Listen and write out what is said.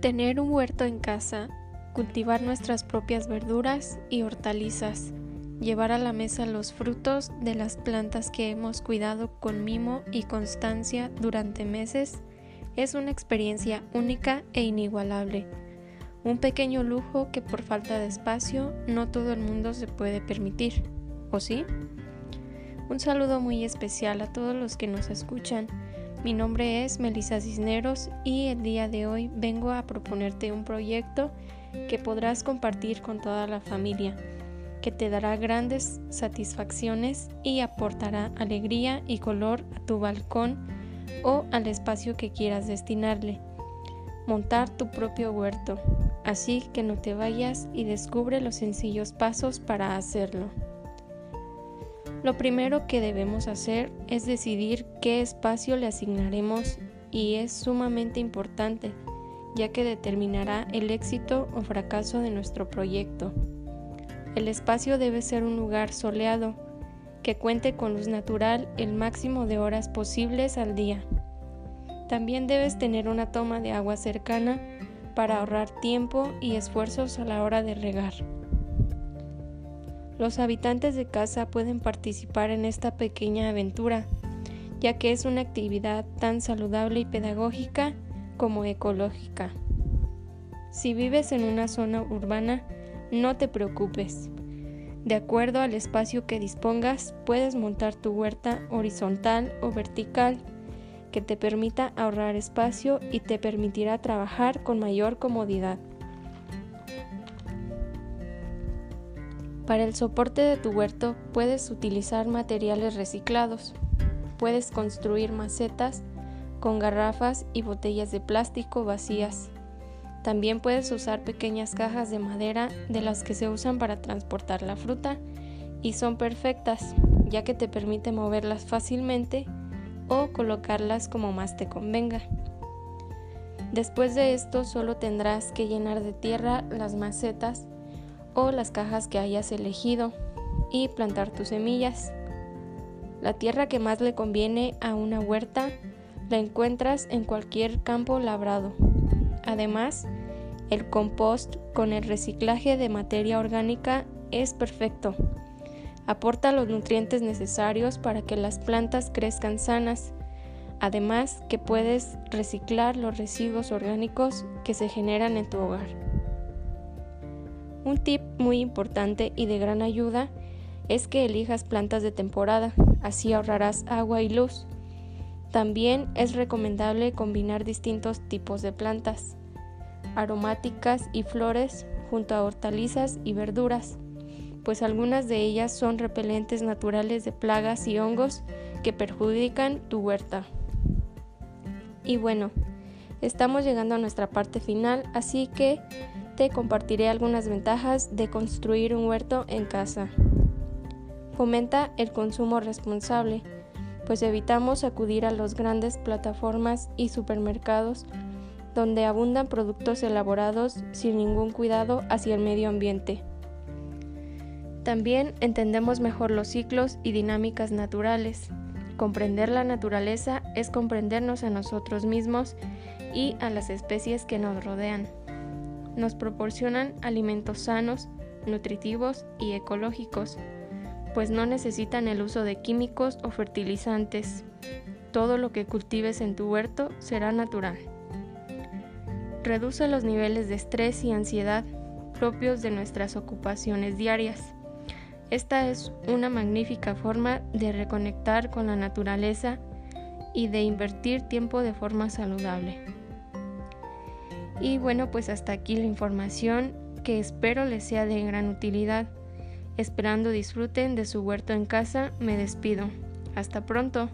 Tener un huerto en casa, cultivar nuestras propias verduras y hortalizas, llevar a la mesa los frutos de las plantas que hemos cuidado con mimo y constancia durante meses, es una experiencia única e inigualable. Un pequeño lujo que por falta de espacio no todo el mundo se puede permitir, ¿o sí? Un saludo muy especial a todos los que nos escuchan mi nombre es Melissa Cisneros y el día de hoy vengo a proponerte un proyecto que podrás compartir con toda la familia, que te dará grandes satisfacciones y aportará alegría y color a tu balcón o al espacio que quieras destinarle. Montar tu propio huerto, así que no te vayas y descubre los sencillos pasos para hacerlo. Lo primero que debemos hacer es decidir qué espacio le asignaremos y es sumamente importante, ya que determinará el éxito o fracaso de nuestro proyecto. El espacio debe ser un lugar soleado, que cuente con luz natural el máximo de horas posibles al día. También debes tener una toma de agua cercana para ahorrar tiempo y esfuerzos a la hora de regar. Los habitantes de casa pueden participar en esta pequeña aventura, ya que es una actividad tan saludable y pedagógica como ecológica. Si vives en una zona urbana, no te preocupes. De acuerdo al espacio que dispongas, puedes montar tu huerta horizontal o vertical que te permita ahorrar espacio y te permitirá trabajar con mayor comodidad. Para el soporte de tu huerto puedes utilizar materiales reciclados. Puedes construir macetas con garrafas y botellas de plástico vacías. También puedes usar pequeñas cajas de madera de las que se usan para transportar la fruta y son perfectas ya que te permite moverlas fácilmente o colocarlas como más te convenga. Después de esto solo tendrás que llenar de tierra las macetas o las cajas que hayas elegido y plantar tus semillas. La tierra que más le conviene a una huerta la encuentras en cualquier campo labrado. Además, el compost con el reciclaje de materia orgánica es perfecto. Aporta los nutrientes necesarios para que las plantas crezcan sanas. Además que puedes reciclar los residuos orgánicos que se generan en tu hogar. Un tip muy importante y de gran ayuda es que elijas plantas de temporada, así ahorrarás agua y luz. También es recomendable combinar distintos tipos de plantas, aromáticas y flores junto a hortalizas y verduras, pues algunas de ellas son repelentes naturales de plagas y hongos que perjudican tu huerta. Y bueno, estamos llegando a nuestra parte final, así que compartiré algunas ventajas de construir un huerto en casa. Fomenta el consumo responsable, pues evitamos acudir a las grandes plataformas y supermercados donde abundan productos elaborados sin ningún cuidado hacia el medio ambiente. También entendemos mejor los ciclos y dinámicas naturales. Comprender la naturaleza es comprendernos a nosotros mismos y a las especies que nos rodean nos proporcionan alimentos sanos, nutritivos y ecológicos, pues no necesitan el uso de químicos o fertilizantes. Todo lo que cultives en tu huerto será natural. Reduce los niveles de estrés y ansiedad propios de nuestras ocupaciones diarias. Esta es una magnífica forma de reconectar con la naturaleza y de invertir tiempo de forma saludable. Y bueno, pues hasta aquí la información que espero les sea de gran utilidad. Esperando disfruten de su huerto en casa, me despido. Hasta pronto.